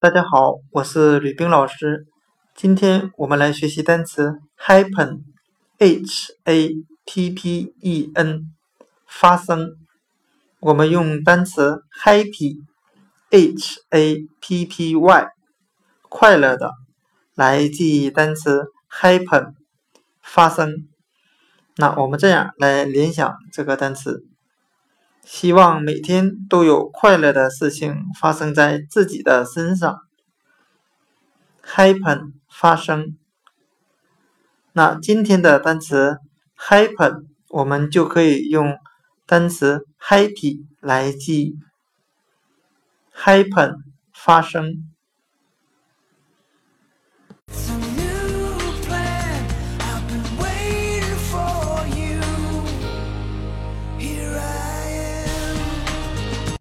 大家好，我是吕冰老师。今天我们来学习单词 happen，h a p p e n，发生。我们用单词 happy，h a p p y，快乐的，来记忆单词 happen，发生。那我们这样来联想这个单词。希望每天都有快乐的事情发生在自己的身上。happen 发生。那今天的单词 happen，我们就可以用单词 happy 来记。happen 发生。